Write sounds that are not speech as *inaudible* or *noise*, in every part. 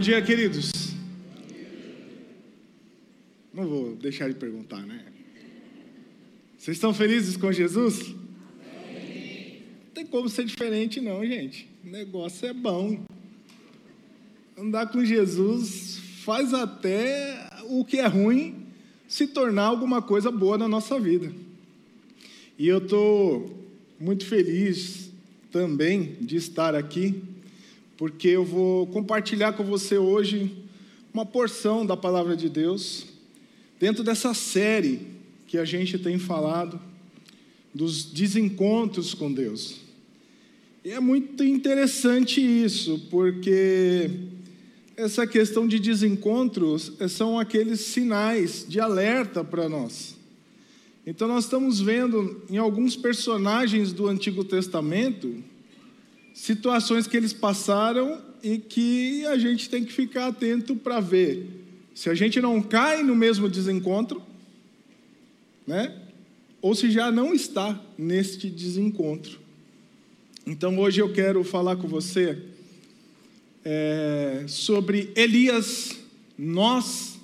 Bom dia, queridos. Não vou deixar de perguntar, né? Vocês estão felizes com Jesus? Não tem como ser diferente, não, gente. O negócio é bom. Andar com Jesus faz até o que é ruim se tornar alguma coisa boa na nossa vida. E eu estou muito feliz também de estar aqui, porque eu vou compartilhar com você hoje uma porção da palavra de Deus, dentro dessa série que a gente tem falado, dos desencontros com Deus. E é muito interessante isso, porque essa questão de desencontros são aqueles sinais de alerta para nós. Então, nós estamos vendo em alguns personagens do Antigo Testamento situações que eles passaram e que a gente tem que ficar atento para ver se a gente não cai no mesmo desencontro, né? Ou se já não está neste desencontro. Então, hoje eu quero falar com você é, sobre Elias, nós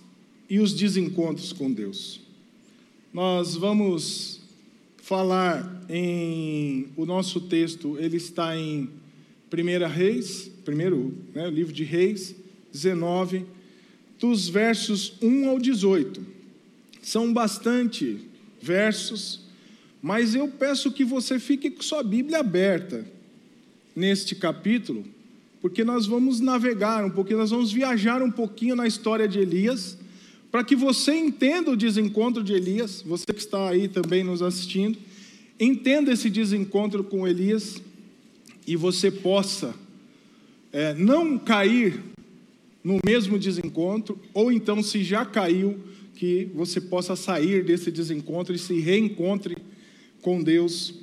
e os desencontros com Deus. Nós vamos falar em. O nosso texto, ele está em 1 Reis, primeiro né, livro de Reis, 19, dos versos 1 ao 18. São bastante versos, mas eu peço que você fique com sua Bíblia aberta neste capítulo, porque nós vamos navegar um pouquinho, nós vamos viajar um pouquinho na história de Elias, para que você entenda o desencontro de Elias, você que está aí também nos assistindo, entenda esse desencontro com Elias e você possa é, não cair no mesmo desencontro, ou então, se já caiu, que você possa sair desse desencontro e se reencontre com Deus,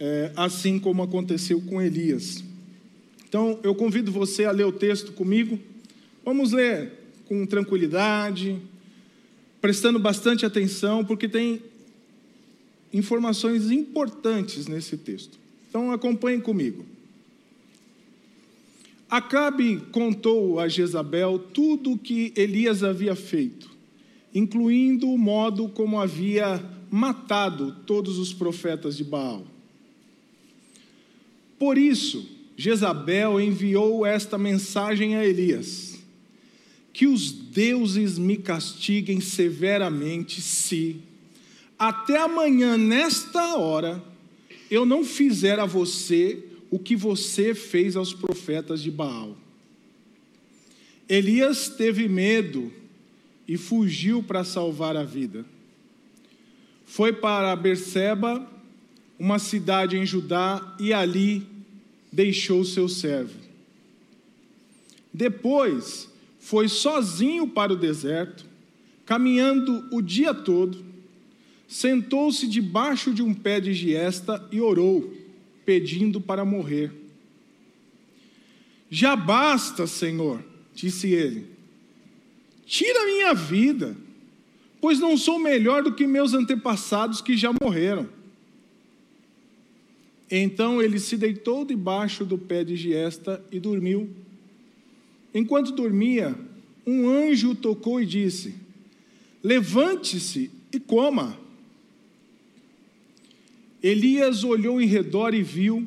é, assim como aconteceu com Elias. Então, eu convido você a ler o texto comigo. Vamos ler com tranquilidade, prestando bastante atenção, porque tem informações importantes nesse texto. Então, acompanhem comigo. Acabe contou a Jezabel tudo o que Elias havia feito, incluindo o modo como havia matado todos os profetas de Baal. Por isso, Jezabel enviou esta mensagem a Elias: Que os deuses me castiguem severamente se, até amanhã, nesta hora, eu não fizer a você o que você fez aos profetas de Baal. Elias teve medo e fugiu para salvar a vida. Foi para Berseba, uma cidade em Judá, e ali deixou seu servo. Depois foi sozinho para o deserto, caminhando o dia todo, sentou-se debaixo de um pé de giesta e orou, pedindo para morrer. Já basta, Senhor, disse ele. Tira minha vida, pois não sou melhor do que meus antepassados que já morreram. Então ele se deitou debaixo do pé de giesta e dormiu. Enquanto dormia, um anjo tocou e disse: Levante-se e coma. Elias olhou em redor e viu,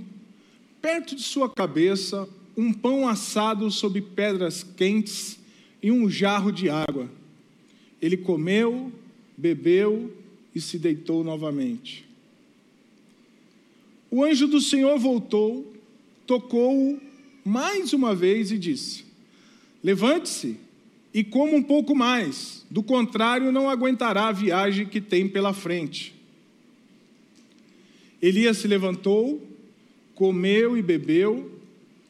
perto de sua cabeça, um pão assado sob pedras quentes e um jarro de água. Ele comeu, bebeu e se deitou novamente. O anjo do Senhor voltou, tocou-o mais uma vez e disse: Levante-se e coma um pouco mais, do contrário, não aguentará a viagem que tem pela frente. Elias se levantou, comeu e bebeu,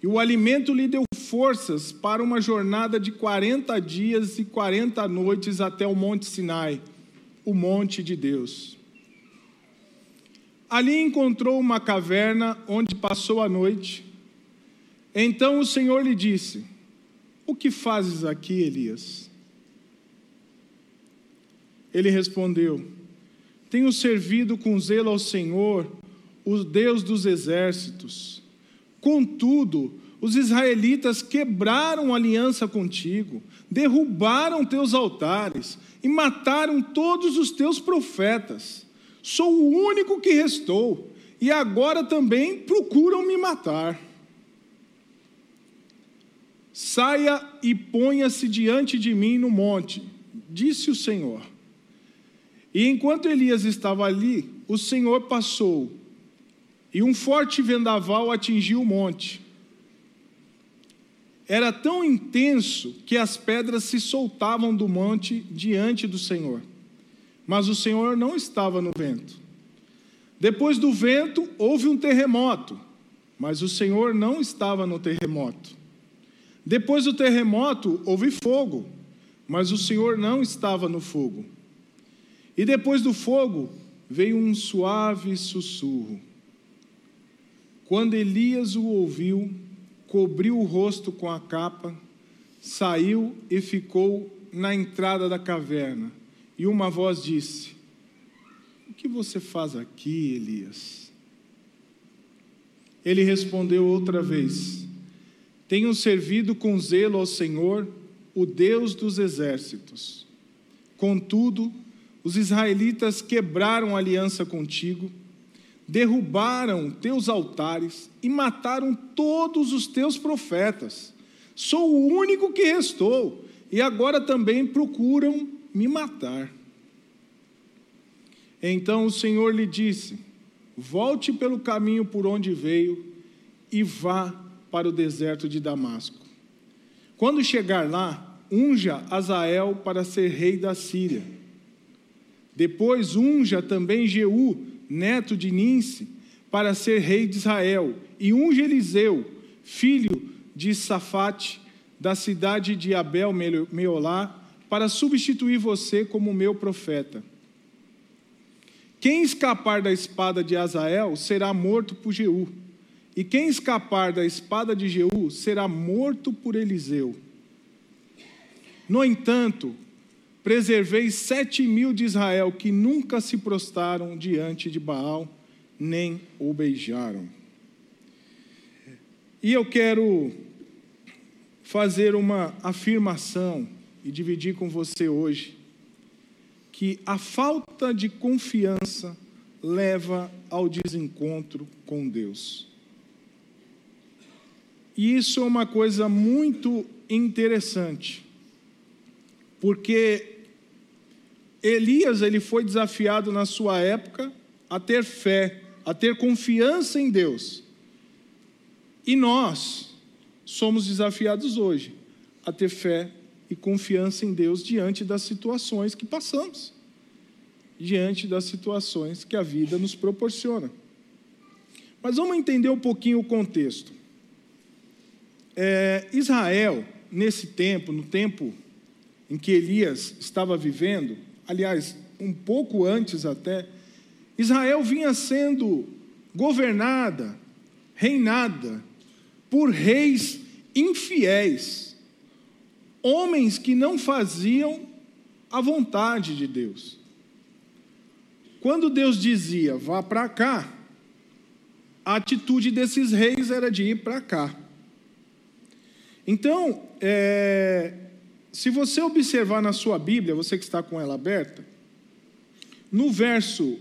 e o alimento lhe deu forças para uma jornada de 40 dias e 40 noites até o Monte Sinai, o monte de Deus. Ali encontrou uma caverna onde passou a noite. Então o Senhor lhe disse: O que fazes aqui, Elias? Ele respondeu: Tenho servido com zelo ao Senhor, o Deus dos exércitos. Contudo, os israelitas quebraram aliança contigo, derrubaram teus altares e mataram todos os teus profetas. Sou o único que restou, e agora também procuram me matar. Saia e ponha-se diante de mim no monte, disse o Senhor. E enquanto Elias estava ali, o Senhor passou, e um forte vendaval atingiu o monte. Era tão intenso que as pedras se soltavam do monte diante do Senhor. Mas o Senhor não estava no vento. Depois do vento, houve um terremoto, mas o Senhor não estava no terremoto. Depois do terremoto, houve fogo, mas o Senhor não estava no fogo. E depois do fogo, veio um suave sussurro. Quando Elias o ouviu, cobriu o rosto com a capa, saiu e ficou na entrada da caverna. E uma voz disse: O que você faz aqui, Elias? Ele respondeu outra vez: Tenho servido com zelo ao Senhor, o Deus dos exércitos. Contudo, os israelitas quebraram aliança contigo, derrubaram teus altares e mataram todos os teus profetas. Sou o único que restou, e agora também procuram me matar. Então o Senhor lhe disse: Volte pelo caminho por onde veio e vá para o deserto de Damasco. Quando chegar lá, unja Azael para ser rei da Síria. Depois unja também Jeú, neto de Ninse, para ser rei de Israel, e unja Eliseu, filho de Safate, da cidade de Abel Meolá, para substituir você como meu profeta. Quem escapar da espada de Azael será morto por Jeú, e quem escapar da espada de Jeú será morto por Eliseu. No entanto, preservei sete mil de Israel que nunca se prostaram diante de Baal, nem o beijaram. E eu quero fazer uma afirmação e dividir com você hoje que a falta de confiança leva ao desencontro com Deus. E isso é uma coisa muito interessante, porque Elias ele foi desafiado na sua época a ter fé, a ter confiança em Deus. E nós somos desafiados hoje a ter fé e confiança em Deus diante das situações que passamos, diante das situações que a vida nos proporciona. Mas vamos entender um pouquinho o contexto. É, Israel, nesse tempo, no tempo em que Elias estava vivendo, aliás, um pouco antes até, Israel vinha sendo governada, reinada por reis infiéis homens que não faziam a vontade de Deus. Quando Deus dizia, vá para cá, a atitude desses reis era de ir para cá. Então, é, se você observar na sua Bíblia, você que está com ela aberta, no verso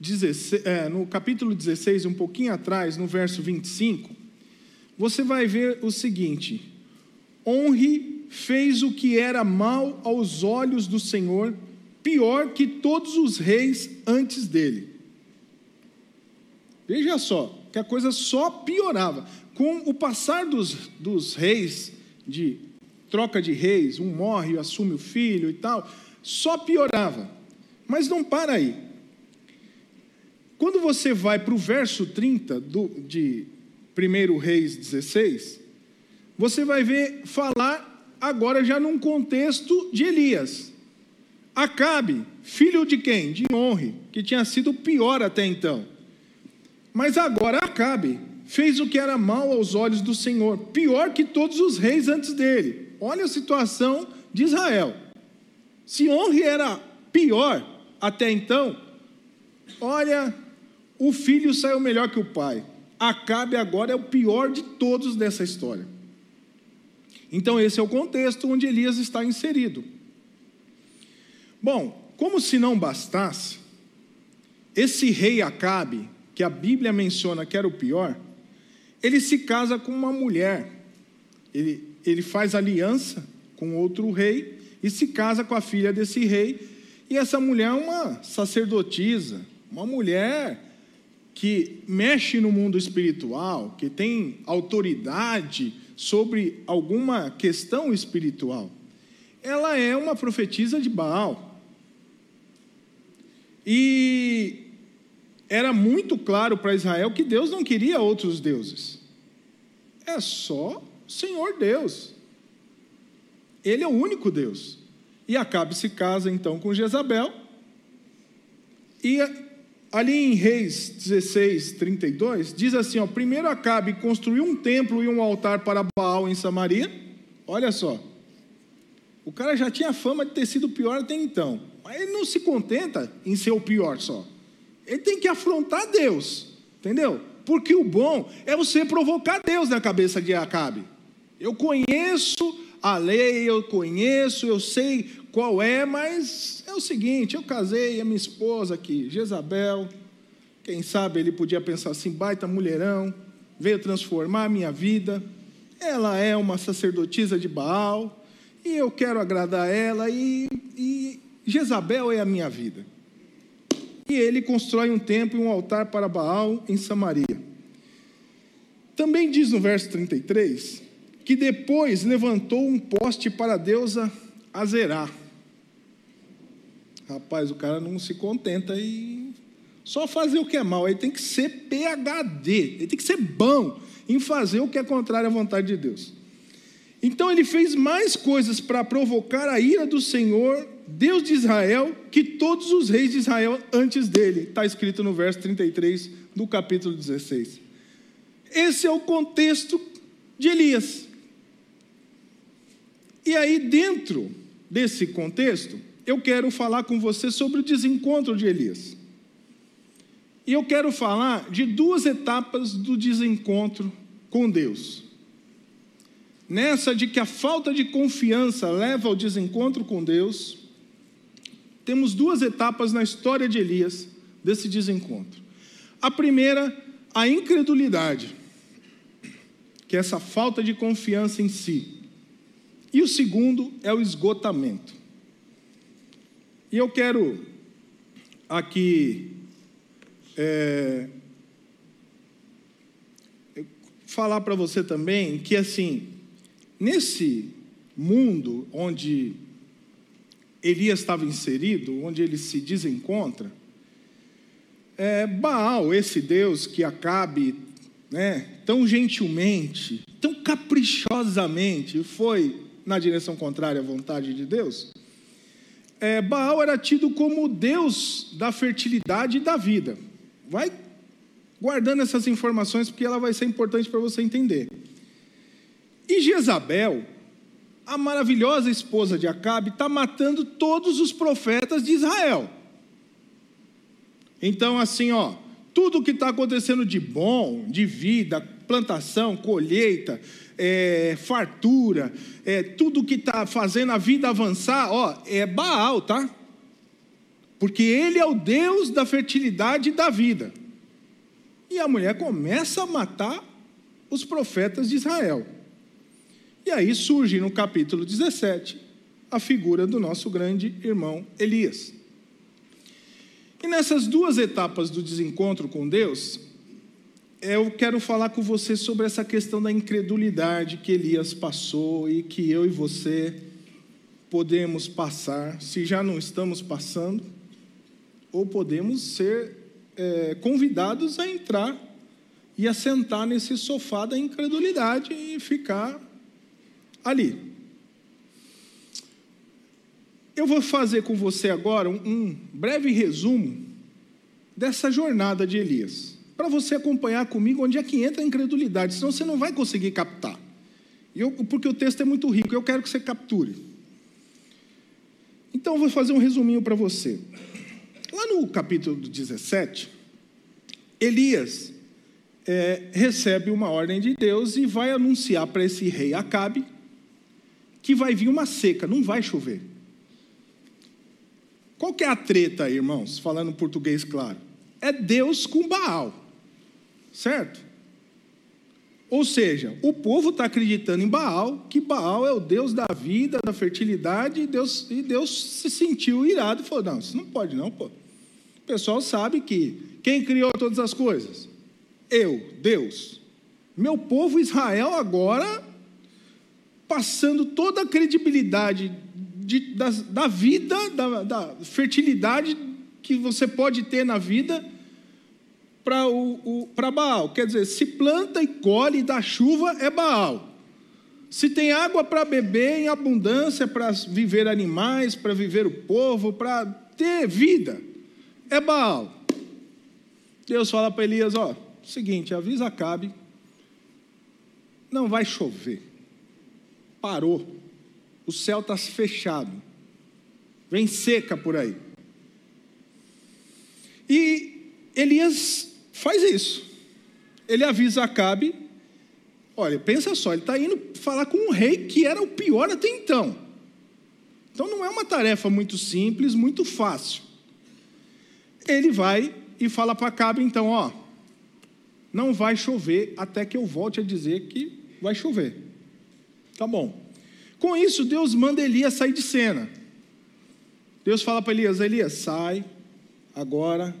16, é, no capítulo 16, um pouquinho atrás, no verso 25, você vai ver o seguinte: honre fez o que era mal aos olhos do Senhor, pior que todos os reis antes dele. Veja só, que a coisa só piorava. Com o passar dos, dos reis, de troca de reis, um morre, assume o filho e tal, só piorava. Mas não para aí. Quando você vai para o verso 30 do, de 1 Reis 16, você vai ver falar agora já num contexto de Elias. Acabe, filho de quem? De Honre, que tinha sido pior até então. Mas agora Acabe fez o que era mal aos olhos do Senhor, pior que todos os reis antes dele. Olha a situação de Israel. Se Honre era pior até então, olha, o filho saiu melhor que o pai. Acabe agora é o pior de todos dessa história. Então, esse é o contexto onde Elias está inserido. Bom, como se não bastasse, esse rei Acabe, que a Bíblia menciona que era o pior, ele se casa com uma mulher. Ele, ele faz aliança com outro rei e se casa com a filha desse rei. E essa mulher é uma sacerdotisa, uma mulher que mexe no mundo espiritual, que tem autoridade sobre alguma questão espiritual. Ela é uma profetisa de Baal. E era muito claro para Israel que Deus não queria outros deuses. É só o Senhor Deus. Ele é o único Deus. E Acabe se casa então com Jezabel. E ali em Reis 16, 32, diz assim: ó, primeiro Acabe construiu um templo e um altar para Baal em Samaria. Olha só. O cara já tinha fama de ter sido pior até então. Mas ele não se contenta em ser o pior só. Ele tem que afrontar Deus. Entendeu? Porque o bom é você provocar Deus na cabeça de Acabe. Eu conheço a lei, eu conheço, eu sei qual é, mas é o seguinte: eu casei a minha esposa aqui, Jezabel. Quem sabe ele podia pensar assim: baita mulherão, veio transformar a minha vida. Ela é uma sacerdotisa de Baal, e eu quero agradar ela, e, e Jezabel é a minha vida. E ele constrói um templo e um altar para Baal em Samaria. Também diz no verso 33 que depois levantou um poste para a deusa Azerá. Rapaz, o cara não se contenta e só fazer o que é mal, ele tem que ser PhD, ele tem que ser bom em fazer o que é contrário à vontade de Deus. Então ele fez mais coisas para provocar a ira do Senhor, Deus de Israel, que todos os reis de Israel antes dele. Está escrito no verso 33 do capítulo 16. Esse é o contexto de Elias. E aí, dentro desse contexto, eu quero falar com você sobre o desencontro de Elias. E eu quero falar de duas etapas do desencontro com Deus. Nessa de que a falta de confiança leva ao desencontro com Deus, temos duas etapas na história de Elias desse desencontro. A primeira, a incredulidade, que é essa falta de confiança em si. E o segundo é o esgotamento. E eu quero aqui é, falar para você também que, assim, nesse mundo onde Elias estava inserido, onde ele se desencontra, é, Baal, esse Deus que Acabe, né, tão gentilmente, tão caprichosamente foi na direção contrária à vontade de Deus, é, Baal era tido como Deus da fertilidade e da vida. Vai guardando essas informações porque ela vai ser importante para você entender. E Jezabel, a maravilhosa esposa de Acabe, está matando todos os profetas de Israel. Então, assim, ó, tudo que está acontecendo de bom, de vida, plantação, colheita, é, fartura, é, tudo que está fazendo a vida avançar, ó, é Baal, tá? Porque ele é o Deus da fertilidade e da vida. E a mulher começa a matar os profetas de Israel. E aí surge no capítulo 17 a figura do nosso grande irmão Elias. E nessas duas etapas do desencontro com Deus, eu quero falar com você sobre essa questão da incredulidade que Elias passou e que eu e você podemos passar, se já não estamos passando, ou podemos ser é, convidados a entrar e a sentar nesse sofá da incredulidade e ficar ali. Eu vou fazer com você agora um, breve resumo dessa jornada de Elias para você acompanhar comigo onde é que entra a incredulidade, senão você não vai conseguir captar. Eu, porque o texto é muito rico, eu quero que você capture. Então, eu vou fazer um resuminho para você. Lá no capítulo 17, Elias é, recebe uma ordem de Deus e vai anunciar para esse rei Acabe que vai vir uma seca, não vai chover. Qual que é a treta aí, irmãos? Falando português claro. É Deus com Baal, certo? Ou seja, o povo está acreditando em Baal, que Baal é o Deus da vida, da fertilidade, e Deus, e Deus se sentiu irado e falou: não, isso não pode, não, pô. O pessoal sabe que quem criou todas as coisas? Eu, Deus. Meu povo Israel agora passando toda a credibilidade de, da, da, vida, da, da, fertilidade que você pode ter na vida para Baal. Quer dizer, se planta e colhe dá chuva, é Baal. Se tem água para beber em abundância, para viver animais, para viver o povo, para ter vida, é Baal. Deus fala para Elias: ó, seguinte, avisa Acabe, não vai chover. Parou. O céu está fechado. Vem seca por aí. E Elias faz isso. Ele avisa Acabe. Olha, pensa só, ele está indo falar com um rei que era o pior até então. Então não é uma tarefa muito simples, muito fácil. Ele vai e fala para Acabe, então, ó, não vai chover até que eu volte a dizer que vai chover. Tá bom. Com isso, Deus manda Elias sair de cena. Deus fala para Elias: Elias, sai agora.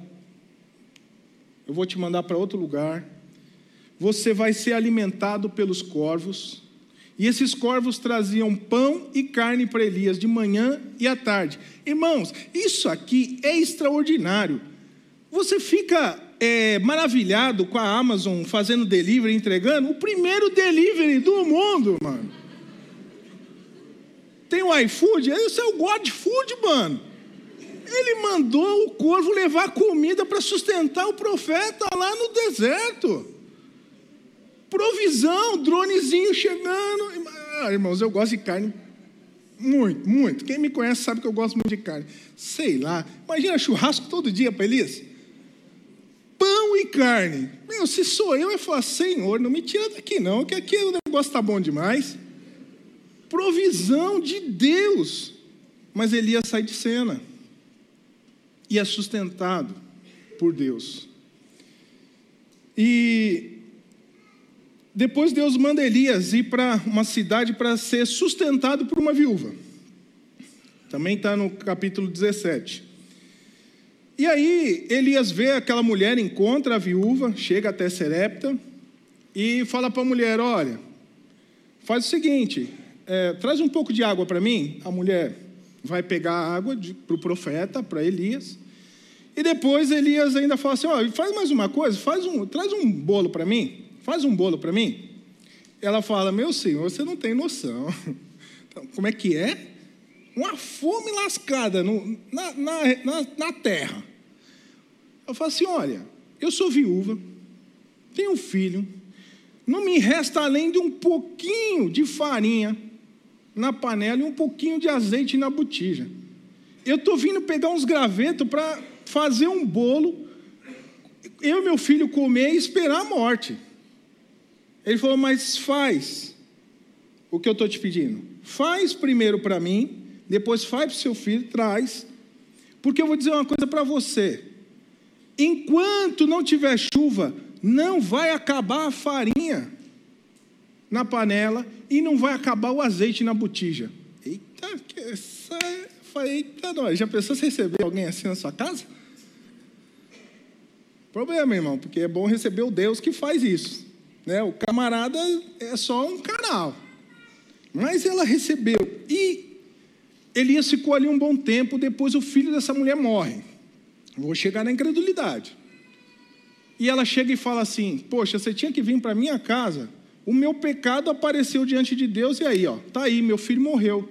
Eu vou te mandar para outro lugar. Você vai ser alimentado pelos corvos. E esses corvos traziam pão e carne para Elias de manhã e à tarde. Irmãos, isso aqui é extraordinário. Você fica é, maravilhado com a Amazon fazendo delivery, entregando o primeiro delivery do mundo, mano. Tem o iFood, esse é o God Food, mano. Ele mandou o corvo levar comida para sustentar o profeta lá no deserto. Provisão, dronezinho chegando. Ah, irmãos, eu gosto de carne muito, muito. Quem me conhece sabe que eu gosto muito de carne. Sei lá, imagina churrasco todo dia para Elias pão e carne. Meu, se sou eu, eu falar, Senhor, não me tira daqui não, que aqui o negócio está bom demais. Provisão de Deus. Mas Elias sai de cena. E é sustentado por Deus. E depois Deus manda Elias ir para uma cidade para ser sustentado por uma viúva. Também está no capítulo 17. E aí Elias vê aquela mulher, encontra a viúva, chega até Serepta e fala para a mulher: Olha, faz o seguinte, é, traz um pouco de água para mim. A mulher vai pegar a água para o profeta, para Elias. E depois Elias ainda fala assim: Olha, faz mais uma coisa, faz um, traz um bolo para mim, faz um bolo para mim. Ela fala: Meu senhor, você não tem noção. *laughs* Então, como é que é? Uma fome lascada no, na, na, na, na terra. Eu falo assim: olha, eu sou viúva, tenho um filho, não me resta além de um pouquinho de farinha na panela e um pouquinho de azeite na botija. Eu estou vindo pegar uns gravetos para fazer um bolo, eu e meu filho comer e esperar a morte. Ele falou, mas faz o que eu estou te pedindo. Faz primeiro para mim, depois faz para o seu filho, traz. Porque eu vou dizer uma coisa para você. Enquanto não tiver chuva, não vai acabar a farinha na panela e não vai acabar o azeite na botija. Eita, que essa. Eita, nós. Já pensou se receber alguém assim na sua casa? Problema, irmão, porque é bom receber o Deus que faz isso. Né? O camarada é só um canal. Mas ela recebeu. E Elias ficou ali um bom tempo, depois o filho dessa mulher morre. Vou chegar na incredulidade. E ela chega e fala assim: Poxa, você tinha que vir para minha casa. O meu pecado apareceu diante de Deus e aí, ó, tá aí, meu filho morreu.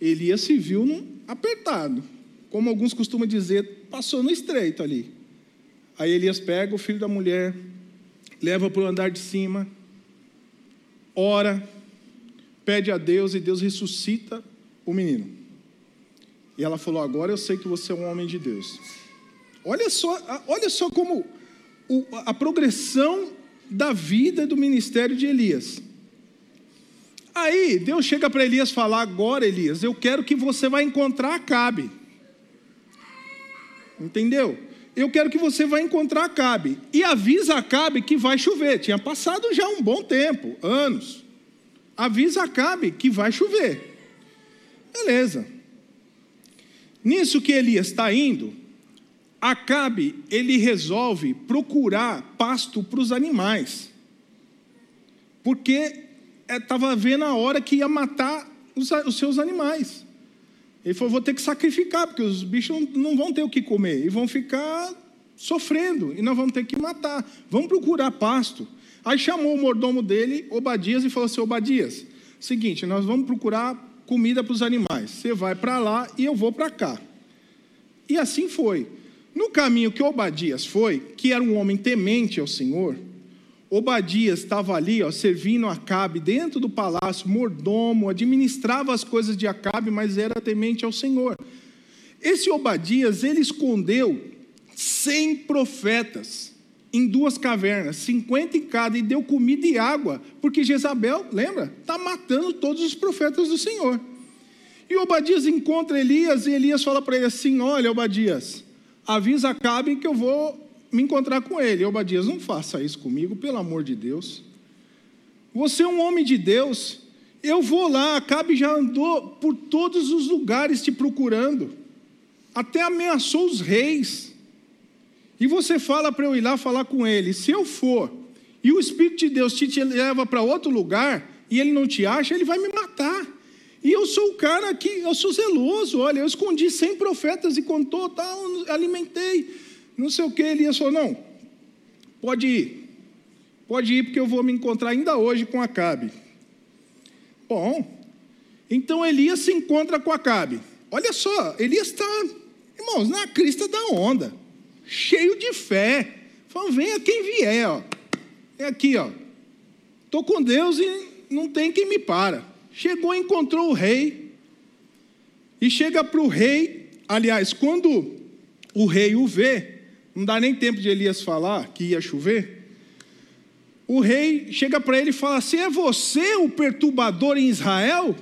Elias se viu num apertado, como alguns costumam dizer, passou no estreito ali. Aí Elias pega o filho da mulher, leva para o andar de cima, ora, pede a Deus e Deus ressuscita o menino. E ela falou: Agora eu sei que você é um homem de Deus. Olha só, olha só como a progressão da vida do ministério de Elias. Aí Deus chega para Elias falar: agora, Elias, eu quero que você vá encontrar Acabe. Entendeu? Eu quero que você vá encontrar Acabe. E avisa Acabe que vai chover. Tinha passado já um bom tempo, anos. Avisa Acabe que vai chover. Beleza. Nisso que Elias está indo, Acabe ele resolve procurar pasto para os animais, porque estava vendo a hora que ia matar os, os, seus animais. Ele falou: vou ter que sacrificar, porque os bichos não, não vão ter o que comer e vão ficar sofrendo e nós vamos ter que matar. Vamos procurar pasto. Aí chamou o mordomo dele, Obadias, e falou assim: Obadias, seguinte, nós vamos procurar comida para os animais. Você vai para lá e eu vou para cá. E assim foi. No caminho que Obadias foi, que era um homem temente ao Senhor, Obadias estava ali, ó, servindo Acabe dentro do palácio, mordomo, administrava as coisas de Acabe, mas era temente ao Senhor. Esse Obadias, ele escondeu cem profetas em duas cavernas, 50 em cada, e deu comida e água, porque Jezabel, lembra? Está matando todos os profetas do Senhor. E Obadias encontra Elias, e Elias fala para ele assim: Olha, Obadias, avisa Acabe que eu vou me encontrar com ele. Obadias, não faça isso comigo, pelo amor de Deus. Você é um homem de Deus. Eu vou lá, Acabe já andou por todos os lugares te procurando, até ameaçou os reis. E você fala para eu ir lá falar com ele. Se eu for e o Espírito de Deus te, te leva para outro lugar e ele não te acha, ele vai me matar. E eu sou o cara que, eu sou zeloso. Olha, eu escondi 100 profetas e contou, tal, alimentei. Não sei o que. Elias falou: não, pode ir. Pode ir, porque eu vou me encontrar ainda hoje com Acabe. Bom, então Elias se encontra com Acabe. Olha só, Elias está, irmãos, na crista da onda cheio de fé. Falou, venha quem vier, ó. É aqui, ó. Estou com Deus e não tem quem me para. Chegou, encontrou o rei. E chega para o rei. Aliás, quando o rei o vê, não dá nem tempo de Elias falar que ia chover. O rei chega para ele e fala assim: É você o perturbador em Israel?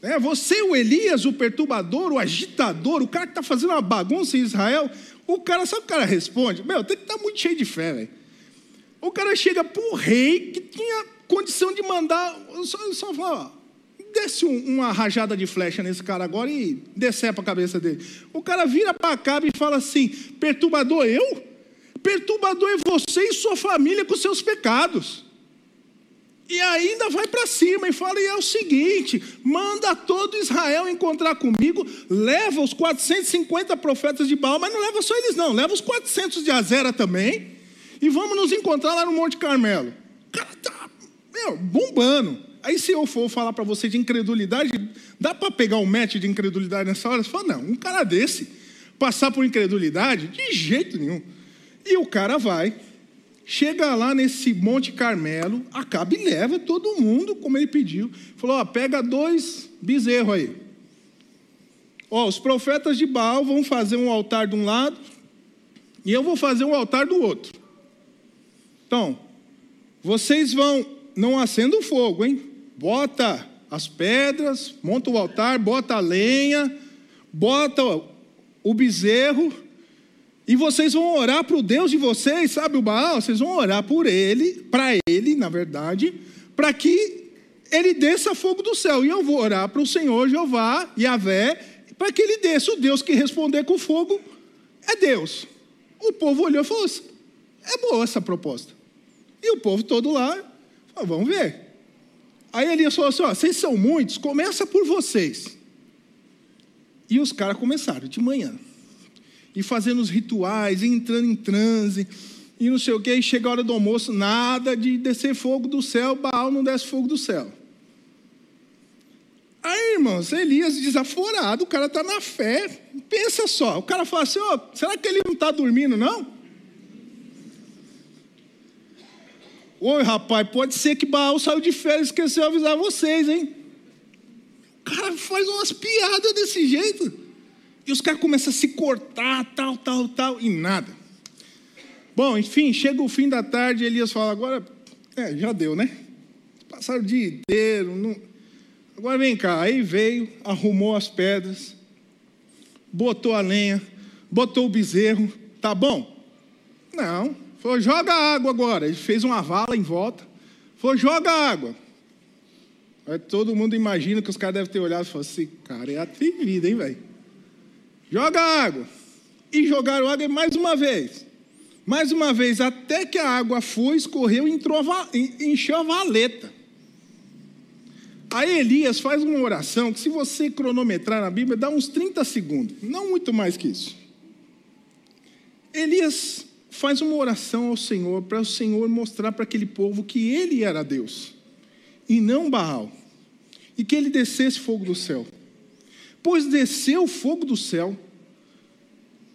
É você, o Elias, o perturbador, o agitador, o cara que está fazendo uma bagunça em Israel. O cara, sabe o cara responde? Meu, tem que estar tá muito cheio de fé, velho. O cara chega para o rei que tinha condição de mandar. Só, só desce um, uma rajada de flecha nesse cara agora e decepa a cabeça dele. O cara vira para cá e fala assim: perturbador eu? Perturbador é você e sua família com seus pecados. E ainda vai para cima e fala: e é o seguinte, manda todo Israel encontrar comigo, leva os 450 profetas de Baal, mas não leva só eles, não, leva os 400 de Azera também, e vamos nos encontrar lá no Monte Carmelo. O cara tá, meu, bombando. Aí, se eu for falar para você de incredulidade, dá para pegar um match de incredulidade nessa hora? Você fala: não, um cara desse, passar por incredulidade, de jeito nenhum. E o cara vai, Chega lá nesse Monte Carmelo, acaba e leva todo mundo, como ele pediu. Falou: ó, pega dois bezerros aí. Ó, os profetas de Baal vão fazer um altar de um lado e eu vou fazer um altar do outro. Então, vocês vão, não acenda o fogo, hein? Bota as pedras, monta o altar, bota a lenha, bota o bezerro e vocês vão orar para o Deus de vocês, sabe o Baal? Vocês vão orar por ele, para ele, na verdade, para que ele desça fogo do céu. E eu vou orar para o Senhor Jeová, Yahvé, para que ele desça. O Deus que responder com fogo é Deus. O povo olhou e falou assim: é boa essa proposta. E o povo todo lá, falou, vamos ver. Aí Elias falou assim: ó, vocês são muitos, começa por vocês. E os caras começaram de manhã e fazendo os rituais, e entrando em transe, e não sei o que, e chega a hora do almoço, nada de descer fogo do céu, Baal não desce fogo do céu. Aí, irmãos, Elias desaforado, o cara está na fé. Pensa só, o cara fala assim: oh, será que ele não está dormindo, não? Oi, rapaz, pode ser que Baal saiu de férias e esqueceu avisar vocês, hein? O cara faz umas piadas desse jeito. E os caras começam a se cortar, tal, tal, tal, e nada. Bom, enfim, chega o fim da tarde, Elias fala: agora, é, já deu, né? Passaram o dia inteiro. Não... Agora vem cá. Aí veio, arrumou as pedras, botou a lenha, botou o bezerro. Tá bom? Não. Falou: joga água agora. Ele fez uma vala em volta. Falou: joga água. Aí todo mundo imagina que os caras devem ter olhado e falado assim: cara, é atrevido, hein, velho? Joga água. E jogaram água mais uma vez. Mais uma vez, até que a água foi, escorreu e encheu a valeta. Aí Elias faz uma oração que, se você cronometrar na Bíblia, dá uns 30 segundos, não muito mais que isso. Elias faz uma oração ao Senhor para o Senhor mostrar para aquele povo que ele era Deus e não Baal, e que ele descesse fogo do céu. Pois desceu o fogo do céu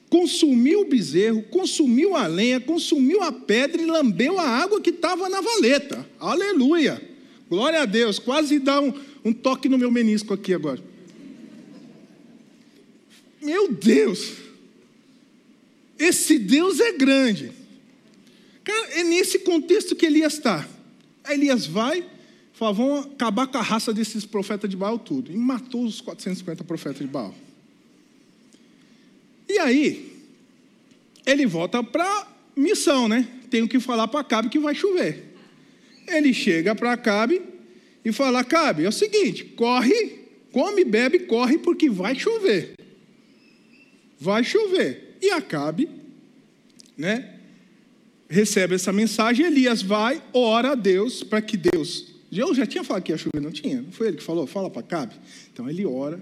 consumiu o bezerro, consumiu a lenha, consumiu a pedra e lambeu a água que estava na valeta. Aleluia! Glória a Deus. Quase dá um, um toque no meu menisco aqui agora. Meu Deus! Esse Deus é grande. Cara, é nesse contexto que Elias está. Elias vai, fala, vamos acabar com a raça desses profetas de Baal tudo. E matou os 450 profetas de Baal. E aí, ele volta para missão, né? Tenho que falar para Cabe que vai chover. Ele chega para Cabe e fala: Cabe, é o seguinte, corre, come, bebe, corre, porque vai chover. Vai chover. E Acabe, né? Recebe essa mensagem, Elias vai, ora a Deus para que Deus. Eu já tinha falado que ia chover, não tinha? Não foi ele que falou? Fala para Cabe. Então ele ora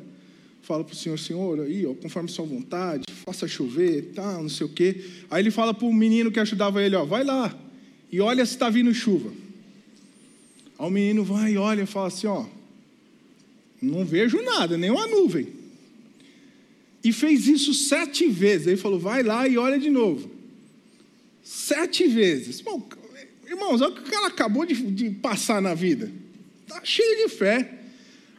fala para o Senhor, Senhor, aí, ó, conforme sua vontade, faça chover, tá, não sei o quê. Aí ele fala para o menino que ajudava ele, ó, vai lá e olha se está vindo chuva. Aí o menino vai e olha e fala assim, ó, não vejo nada, nem uma nuvem. E fez isso sete vezes. Aí falou, vai lá e olha de novo. Sete vezes. Bom, irmãos, olha o que o cara acabou de, de passar na vida. Está cheio de fé.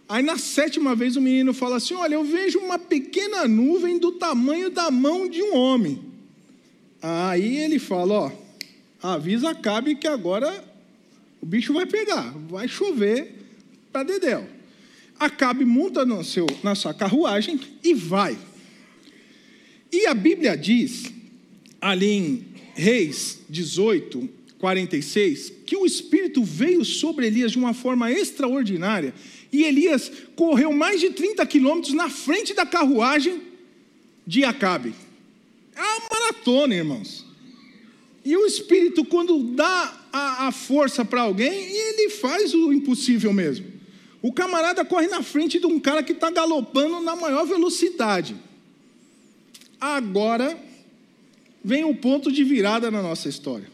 Aí na sétima vez o menino fala assim: Olha, eu vejo uma pequena nuvem do tamanho da mão de um homem. Aí ele fala: Ó, avisa Cabe que agora o bicho vai pegar, vai chover para Dedéu. Acabe monta no seu, na sua carruagem e vai. E a Bíblia diz, ali em Reis 18, 46, que o Espírito veio sobre Elias de uma forma extraordinária e Elias correu mais de 30 quilômetros na frente da carruagem de Acabe. É uma maratona, irmãos. E o Espírito, quando dá a, a força para alguém, ele faz o impossível mesmo. O camarada corre na frente de um cara que está galopando na maior velocidade. Agora vem o ponto de virada na nossa história.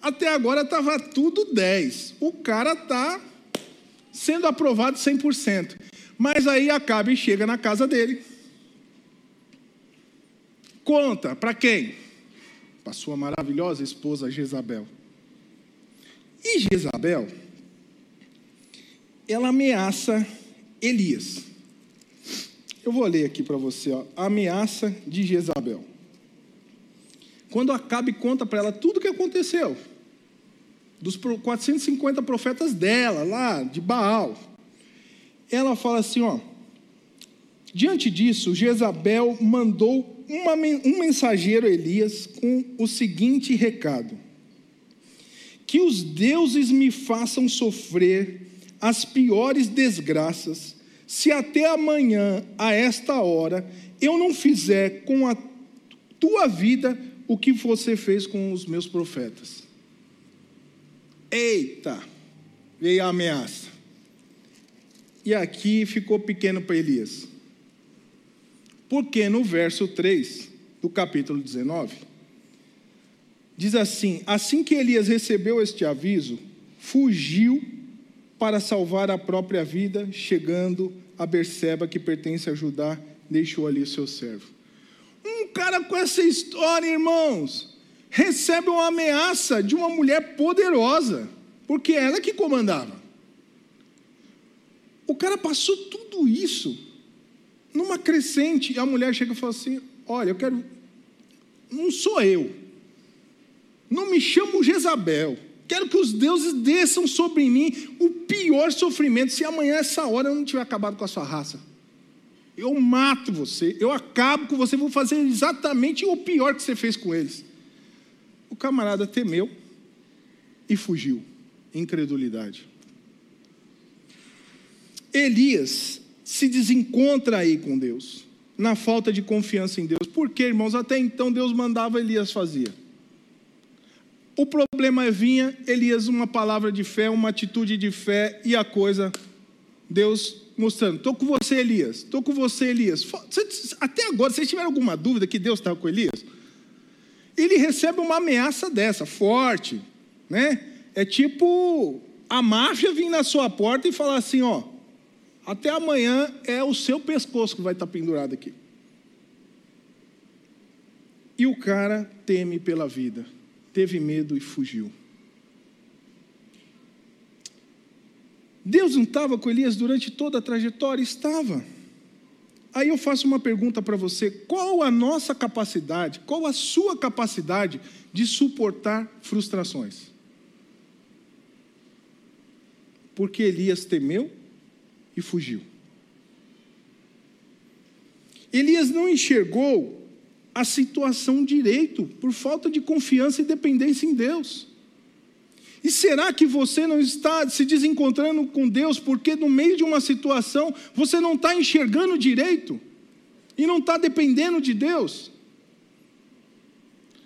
Até agora estava tudo 10. O cara está sendo aprovado 100%. Mas aí Acabe chega na casa dele. Conta para quem? Para sua maravilhosa esposa Jezabel. E Jezabel, ela ameaça Elias. Eu vou ler aqui para você, ó, a ameaça de Jezabel. Quando Acabe conta para ela tudo o que aconteceu dos 450 profetas dela, lá de Baal. Ela fala assim: ó. Diante disso, Jezabel mandou uma, um mensageiro a Elias com o seguinte recado: Que os deuses me façam sofrer as piores desgraças, se até amanhã, a esta hora, eu não fizer com a tua vida o que você fez com os meus profetas. Eita, veio a ameaça. E aqui ficou pequeno para Elias. Porque no verso 3 do capítulo 19, diz assim: Assim que Elias recebeu este aviso, fugiu para salvar a própria vida, chegando a Berseba, que pertence a Judá, deixou ali seu servo. Um cara com essa história, irmãos, recebe uma ameaça de uma mulher poderosa, porque ela que comandava. O cara passou tudo isso numa crescente, e a mulher chega e fala assim: Olha, eu quero. Não sou eu. Não me chamo Jezabel. Quero que os deuses desçam sobre mim o pior sofrimento. Se amanhã, essa hora, eu não tiver acabado com a sua raça, eu mato você, eu acabo com você, vou fazer exatamente o pior que você fez com eles. O camarada temeu e fugiu. Incredulidade. Elias se desencontra aí com Deus, na falta de confiança em Deus. Por quê, irmãos? Até então Deus mandava, Elias fazia. O problema vinha, Elias, uma palavra de fé, uma atitude de fé, e a coisa, Deus mostrando: estou com você, Elias, estou com você, Elias. Até agora, vocês tiveram alguma dúvida que Deus estava com Elias? Ele recebe uma ameaça dessa, forte, né? É tipo a máfia vir na sua porta e falar assim: ó, até amanhã é o seu pescoço que vai estar pendurado aqui. E o cara teme pela vida teve medo e fugiu. Deus não estava com Elias durante toda a trajetória? Estava. Aí eu faço uma pergunta para você: qual a nossa capacidade, qual a sua capacidade de suportar frustrações? Porque Elias temeu e fugiu. Elias não enxergou a situação direito, por falta de confiança e dependência em Deus. E será que você não está se desencontrando com Deus porque no meio de uma situação você não está enxergando direito e não está dependendo de Deus?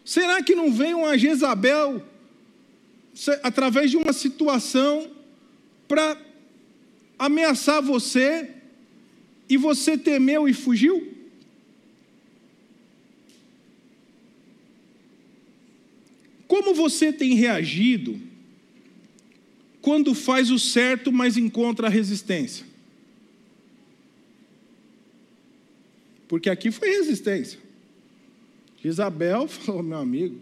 Será que não vem uma Jezabel através de uma situação para ameaçar você e você temeu e fugiu? Como você tem reagido quando faz o certo, mas encontra resistência? Porque aqui foi resistência. Isabel *laughs* falou: meu amigo,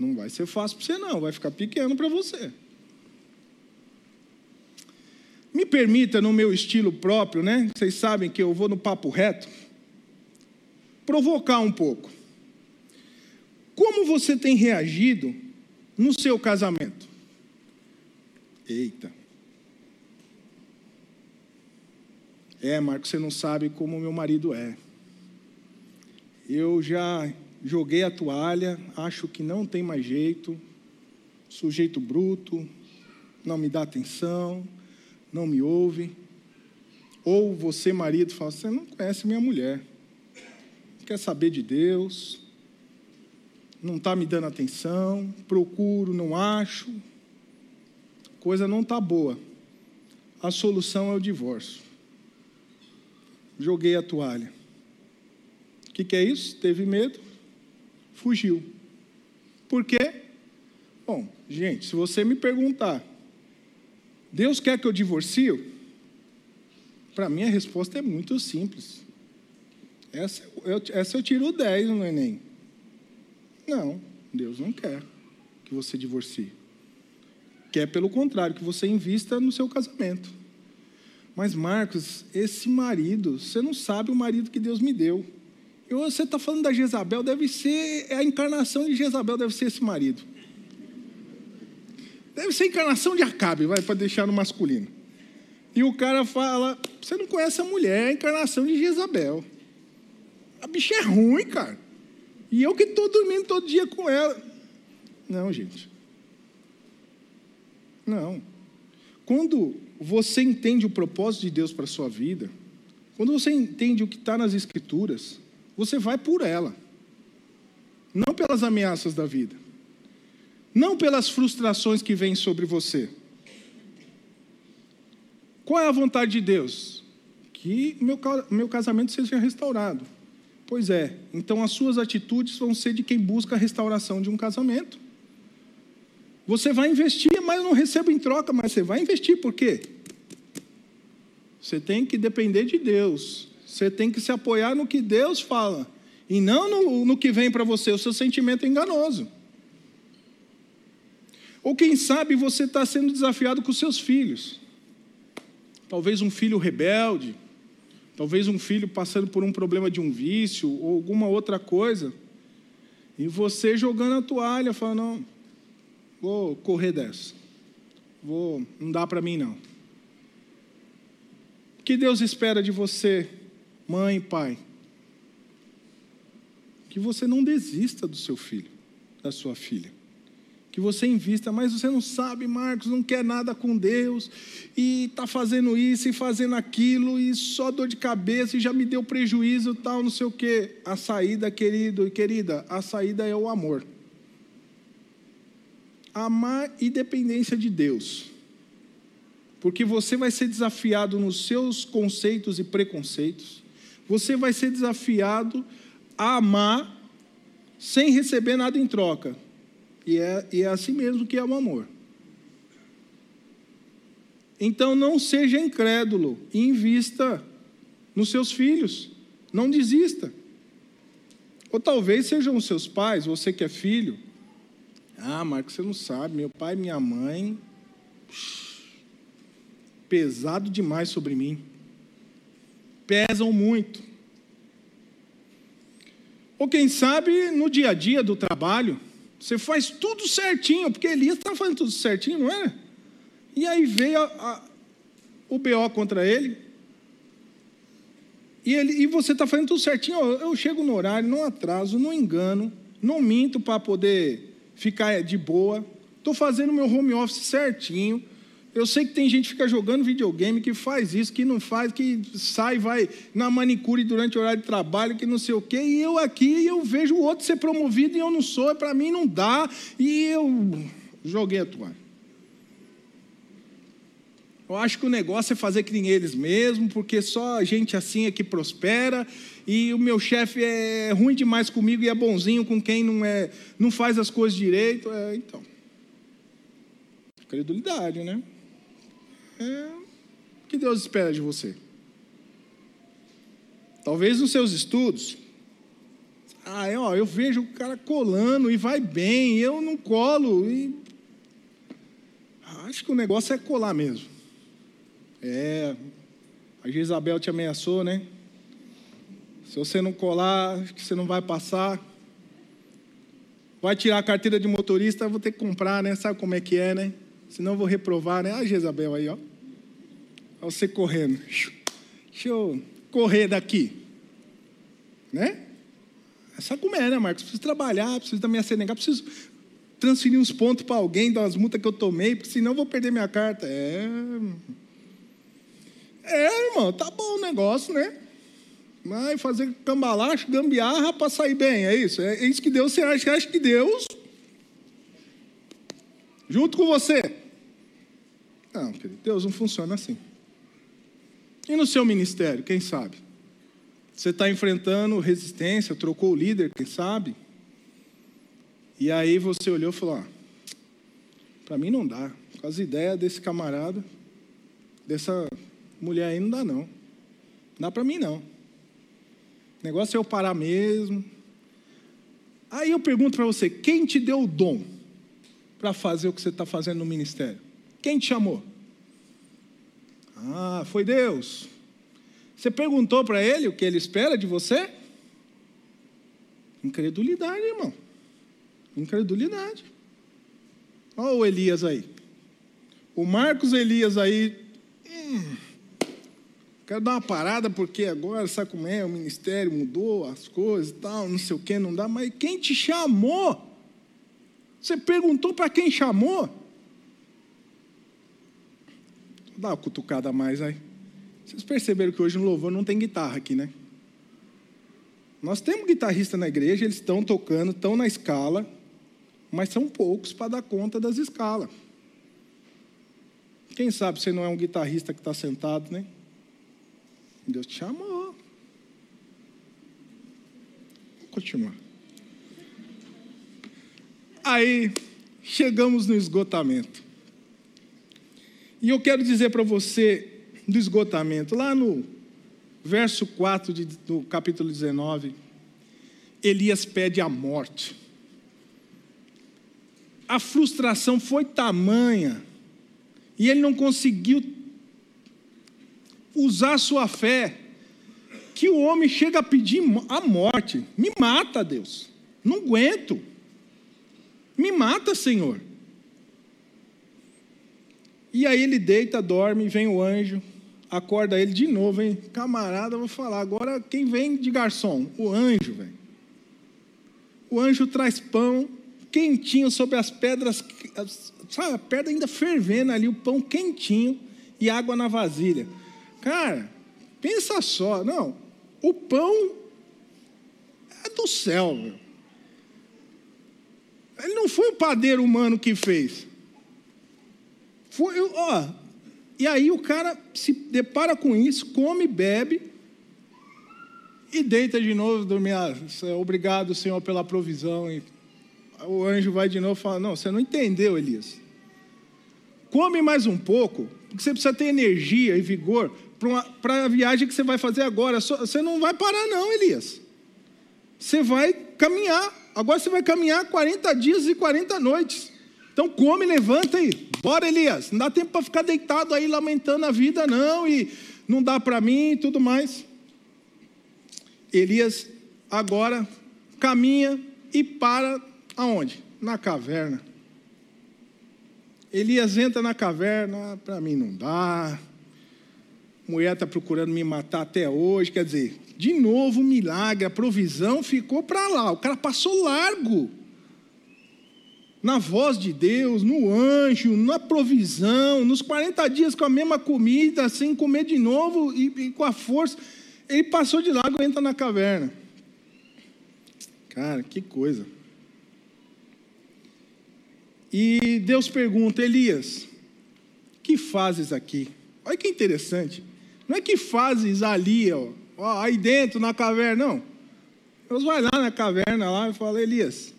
não vai ser fácil para você, não, vai ficar pequeno para você. Me permita, no meu estilo próprio, né? Vocês sabem que eu vou no papo reto, provocar um pouco. Como você tem reagido no seu casamento? Eita. É, Marcos, você não sabe como meu marido é. Eu já joguei a toalha, acho que não tem mais jeito, sujeito bruto, não me dá atenção, não me ouve. Ou você, marido, fala: Você não conhece minha mulher, quer saber de Deus, não está me dando atenção, procuro, não acho, coisa não está boa. A solução é o divórcio. Joguei a toalha. O que, que é isso? Teve medo, fugiu. Por quê? Bom, gente, se você me perguntar, Deus quer que eu divorcie? Para mim a resposta é muito simples. Essa eu, essa eu tiro 10 no Enem. Não, Deus não quer que você divorcie. Quer, pelo contrário, que você invista no seu casamento. Mas, Marcos, esse marido, você não sabe o marido que Deus me deu. E você está falando da Jezabel, deve ser, é a encarnação de Jezabel, deve ser esse marido. Deve ser a encarnação de Acabe, vai para deixar no masculino. E o cara fala: Você não conhece a mulher, é a encarnação de Jezabel. A bicha é ruim, cara. E eu que estou dormindo todo dia com ela. Não, gente. Não. Quando você entende o propósito de Deus para a sua vida, quando você entende o que está nas Escrituras, você vai por ela. Não pelas ameaças da vida. Não pelas frustrações que vêm sobre você. Qual é a vontade de Deus? Que meu, meu casamento seja restaurado. Pois é, então as suas atitudes vão ser de quem busca a restauração de um casamento. Você vai investir, mas não recebo em troca, mas você vai investir, por quê? Você tem que depender de Deus. Você tem que se apoiar no que Deus fala. E não no, no que vem para você, o seu sentimento é enganoso. Ou quem sabe você está sendo desafiado com seus filhos. Talvez um filho rebelde, Talvez um filho passando por um problema de um vício ou alguma outra coisa. E você jogando a toalha, falando, não, Vou correr dessa. Vou, não dá para mim não. O que Deus espera de você, mãe e pai? Que você não desista do seu filho, da sua filha que você invista, mas você não sabe, Marcos, não quer nada com Deus, e está fazendo isso e fazendo aquilo, e só dor de cabeça, e já me deu prejuízo, tal, não sei o quê. A saída, querido e querida, a saída é o amor. Amar e dependência de Deus. Porque você vai ser desafiado nos seus conceitos e preconceitos, você vai ser desafiado a amar sem receber nada em troca. E é, e é assim mesmo que é o amor. Então não seja incrédulo invista nos seus filhos. Não desista. Ou talvez sejam os seus pais, você que é filho. Ah, Marcos, você não sabe, meu pai e minha mãe. Pesado demais sobre mim. Pesam muito. Ou quem sabe no dia a dia do trabalho, você faz tudo certinho, porque Elias estava fazendo tudo certinho, não é? E aí veio a, a, o BO contra ele. E, ele, e você está fazendo tudo certinho. Eu chego no horário, não atraso, não engano, não minto para poder ficar de boa. Estou fazendo meu home office certinho. Eu sei que tem gente que fica jogando videogame, que faz isso, que não faz, que sai, vai na manicure durante o horário de trabalho, que não sei o quê, e eu aqui eu vejo o outro ser promovido e eu não sou, para mim não dá, e eu joguei a toalha. Eu acho que o negócio é fazer que nem eles mesmo, porque só gente assim é que prospera, e o meu chefe é ruim demais comigo e é bonzinho com quem não, é, não faz as coisas direito. É, então. Credulidade, né? É, o que Deus espera de você? Talvez nos seus estudos. Ah, ó, eu vejo o cara colando e vai bem, eu não colo. E... Acho que o negócio é colar mesmo. É, a Isabel te ameaçou, né? Se você não colar, acho que você não vai passar. Vai tirar a carteira de motorista, vou ter que comprar, né? Sabe como é que é, né? senão eu vou reprovar, né? Ah, Jezabel aí, ó. Olha você correndo. Deixa eu correr daqui. Né? Essa como é, né, Marcos? Preciso trabalhar, preciso da minha CNH, preciso transferir uns pontos para alguém das multas que eu tomei, porque senão eu vou perder minha carta. É. É, irmão, tá bom o negócio, né? Vai fazer cambalacho, gambiarra para sair bem, é isso? É isso que Deus, você acha, acha que Deus, junto com você, não, querido, Deus não funciona assim. E no seu ministério, quem sabe? Você está enfrentando resistência, trocou o líder, quem sabe? E aí você olhou e falou: ah, para mim não dá. Com as ideias desse camarada, dessa mulher aí, não dá não. Não dá para mim não. O negócio é eu parar mesmo. Aí eu pergunto para você: quem te deu o dom para fazer o que você está fazendo no ministério? Quem te chamou? Ah, foi Deus. Você perguntou para ele o que ele espera de você? Incredulidade, irmão. Incredulidade. Olha o Elias aí. O Marcos Elias aí. Hum, quero dar uma parada porque agora, sabe como é? O ministério mudou as coisas e tal, não sei o que, não dá. Mas quem te chamou? Você perguntou para quem chamou? Dá uma cutucada a mais aí. Vocês perceberam que hoje no louvor não tem guitarra aqui, né? Nós temos guitarrista na igreja, eles estão tocando, estão na escala, mas são poucos para dar conta das escalas. Quem sabe você não é um guitarrista que está sentado, né? Deus te chamou. Vou continuar. Aí, chegamos no esgotamento. E eu quero dizer para você do esgotamento, lá no verso 4 de, do capítulo 19, Elias pede a morte. A frustração foi tamanha, e ele não conseguiu usar sua fé, que o homem chega a pedir a morte. Me mata, Deus. Não aguento. Me mata, Senhor. E aí ele deita, dorme, vem o anjo, acorda ele de novo, hein? Camarada, vou falar. Agora quem vem de garçom? O anjo, velho. O anjo traz pão quentinho sobre as pedras, sabe, a pedra ainda fervendo ali, o pão quentinho e água na vasilha. Cara, pensa só, não, o pão é do céu, meu. Ele não foi o padeiro humano que fez. Foi, ó, e aí o cara se depara com isso, come, bebe e deita de novo, dormir. Ah, obrigado, Senhor, pela provisão. E o anjo vai de novo e fala: Não, você não entendeu, Elias. Come mais um pouco, porque você precisa ter energia e vigor para a viagem que você vai fazer agora. Você não vai parar, não, Elias. Você vai caminhar. Agora você vai caminhar 40 dias e 40 noites. Então come, levanta aí. Bora, Elias. Não dá tempo para ficar deitado aí lamentando a vida, não. E não dá para mim e tudo mais. Elias agora caminha e para aonde? Na caverna. Elias entra na caverna, para mim não dá. Mulher está procurando me matar até hoje. Quer dizer, de novo, milagre, a provisão ficou para lá. O cara passou largo. Na voz de Deus, no anjo, na provisão, nos 40 dias com a mesma comida, sem comer de novo e, e com a força. Ele passou de largo e entra na caverna. Cara, que coisa. E Deus pergunta: Elias, que fazes aqui? Olha que interessante. Não é que fazes ali, ó, aí dentro na caverna, não. Deus vai lá na caverna lá e fala: Elias,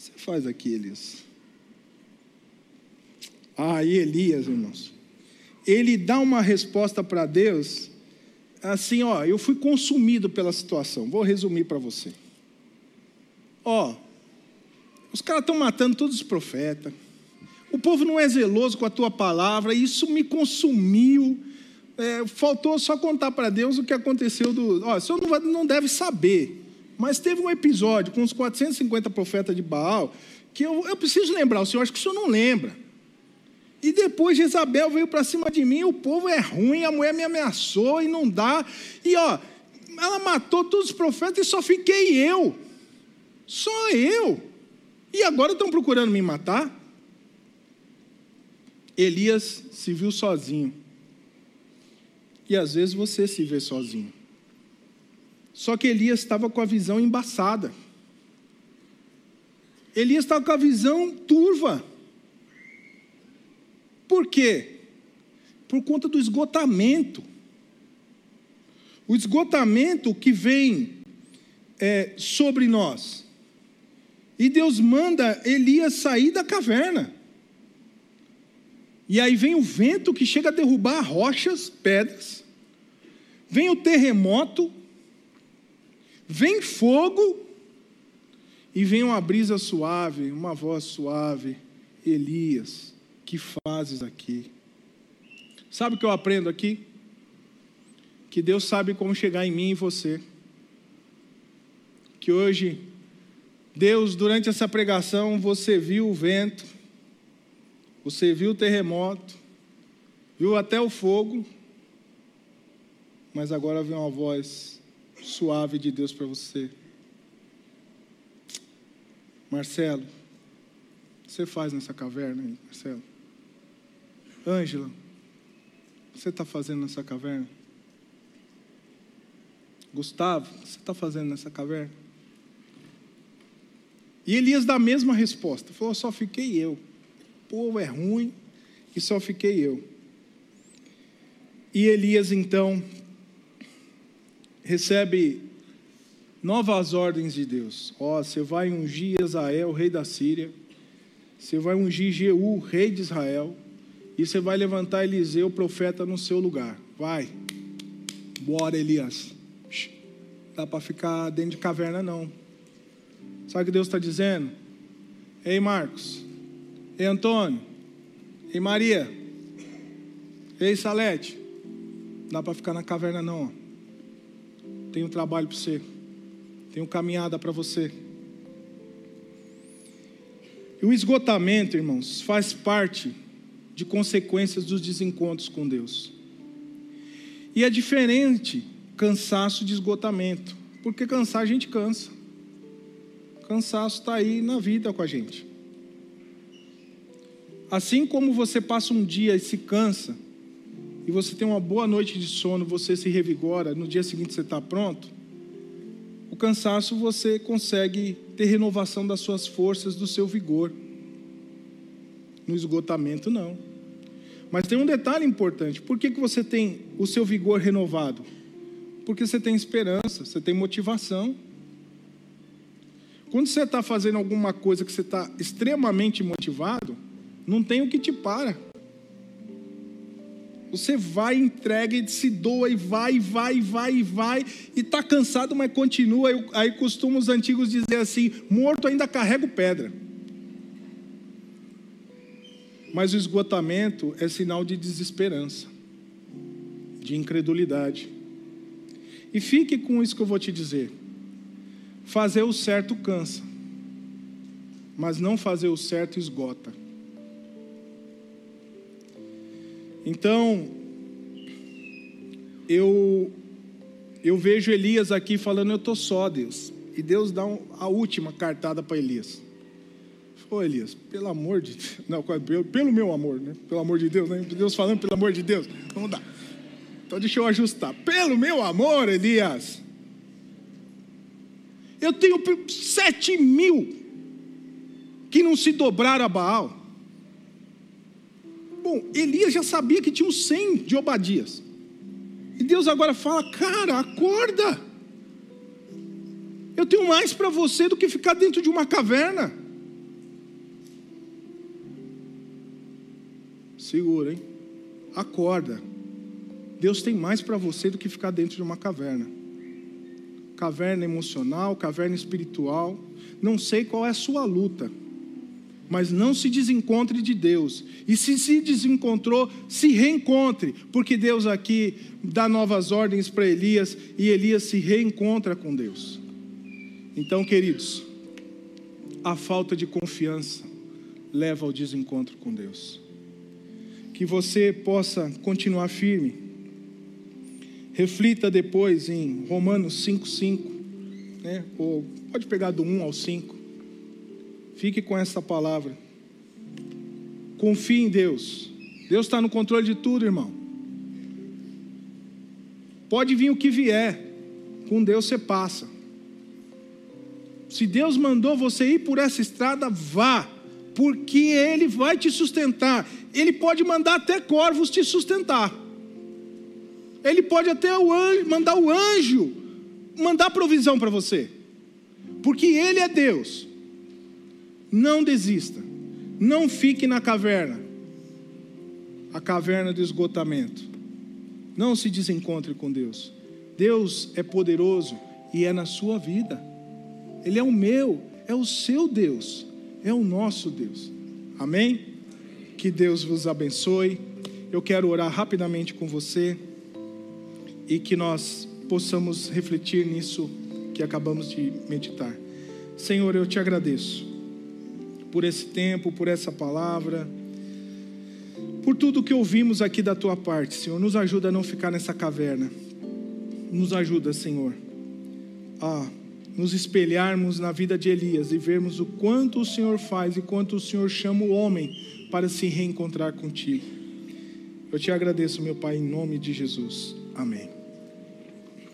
você faz aqui, Elias? Aí Elias, irmãos, ele dá uma resposta para Deus, assim, ó, eu fui consumido pela situação. Vou resumir para você. Ó, os caras estão matando todos os profetas. O povo não é zeloso com a tua palavra, isso me consumiu. É, faltou só contar para Deus o que aconteceu do. Ó, o senhor não, não deve saber, mas teve um episódio com os 450 profetas de Baal que eu, eu preciso lembrar, o senhor acho que o senhor não lembra. E depois Jezabel veio para cima de mim, o povo é ruim, a mulher me ameaçou e não dá. E ó, ela matou todos os profetas e só fiquei eu. Só eu. E agora estão procurando me matar? Elias se viu sozinho. E às vezes você se vê sozinho. Só que Elias estava com a visão embaçada. Elias estava com a visão turva. Por quê? Por conta do esgotamento. O esgotamento que vem é, sobre nós. E Deus manda Elias sair da caverna. E aí vem o vento que chega a derrubar rochas, pedras. Vem o terremoto. Vem fogo. E vem uma brisa suave, uma voz suave. Elias, que fazes aqui? Sabe o que eu aprendo aqui? Que Deus sabe como chegar em mim e você. Que hoje Deus, durante essa pregação, você viu o vento, você viu o terremoto, viu até o fogo, mas agora vem uma voz suave de Deus para você. Marcelo, você faz nessa caverna aí, Marcelo? Ângela, você está fazendo nessa caverna? Gustavo, você está fazendo nessa caverna? E Elias dá a mesma resposta: falou, só fiquei eu. O povo é ruim e só fiquei eu. E Elias então recebe novas ordens de Deus. Ó, oh, você vai ungir Israel, rei da Síria. Você vai ungir Jeú, rei de Israel. E você vai levantar Eliseu, profeta, no seu lugar. Vai. Bora, Elias. Dá para ficar dentro de caverna, não. Sabe o que Deus está dizendo? Ei, Marcos. Ei, Antônio. Ei, Maria. Ei, Salete. Dá para ficar na caverna, não. Tenho trabalho para você. Tenho caminhada para você. E o esgotamento, irmãos, faz parte de consequências dos desencontros com Deus. E é diferente cansaço de esgotamento, porque cansar a gente cansa. Cansaço está aí na vida com a gente. Assim como você passa um dia e se cansa, e você tem uma boa noite de sono, você se revigora, no dia seguinte você está pronto, o cansaço você consegue ter renovação das suas forças, do seu vigor. No esgotamento, não. Mas tem um detalhe importante: por que, que você tem o seu vigor renovado? Porque você tem esperança, você tem motivação. Quando você está fazendo alguma coisa que você está extremamente motivado, não tem o que te para. Você vai, entrega e se doa e vai, vai, vai, vai, e está cansado, mas continua. Aí costumam os antigos dizer assim: morto ainda carrega pedra. Mas o esgotamento é sinal de desesperança, de incredulidade. E fique com isso que eu vou te dizer. Fazer o certo cansa, mas não fazer o certo esgota. Então, eu, eu vejo Elias aqui falando: Eu estou só, Deus. E Deus dá um, a última cartada para Elias. Ô Elias, pelo amor de Deus. *laughs* Não, pelo, pelo meu amor, né? Pelo amor de Deus, né? Deus falando pelo amor de Deus. Vamos dar. Então deixa eu ajustar. Pelo meu amor, Elias. Eu tenho sete mil que não se dobraram a Baal. Bom, Elias já sabia que tinha uns 100 de Obadias. E Deus agora fala: Cara, acorda. Eu tenho mais para você do que ficar dentro de uma caverna. Segura, hein? Acorda. Deus tem mais para você do que ficar dentro de uma caverna. Caverna emocional, caverna espiritual. Não sei qual é a sua luta mas não se desencontre de Deus. E se se desencontrou, se reencontre, porque Deus aqui dá novas ordens para Elias e Elias se reencontra com Deus. Então, queridos, a falta de confiança leva ao desencontro com Deus. Que você possa continuar firme. Reflita depois em Romanos 5,5, né? ou pode pegar do 1 ao 5 Fique com essa palavra. Confie em Deus. Deus está no controle de tudo, irmão. Pode vir o que vier, com Deus você passa. Se Deus mandou você ir por essa estrada, vá, porque Ele vai te sustentar. Ele pode mandar até corvos te sustentar. Ele pode até o anjo, mandar o anjo mandar provisão para você, porque Ele é Deus. Não desista. Não fique na caverna a caverna do esgotamento. Não se desencontre com Deus. Deus é poderoso e é na sua vida. Ele é o meu, é o seu Deus, é o nosso Deus. Amém? Que Deus vos abençoe. Eu quero orar rapidamente com você e que nós possamos refletir nisso que acabamos de meditar. Senhor, eu te agradeço por esse tempo, por essa palavra, por tudo que ouvimos aqui da tua parte, Senhor. Nos ajuda a não ficar nessa caverna. Nos ajuda, Senhor, a nos espelharmos na vida de Elias e vermos o quanto o Senhor faz e quanto o Senhor chama o homem para se reencontrar contigo. Eu te agradeço, meu Pai, em nome de Jesus. Amém.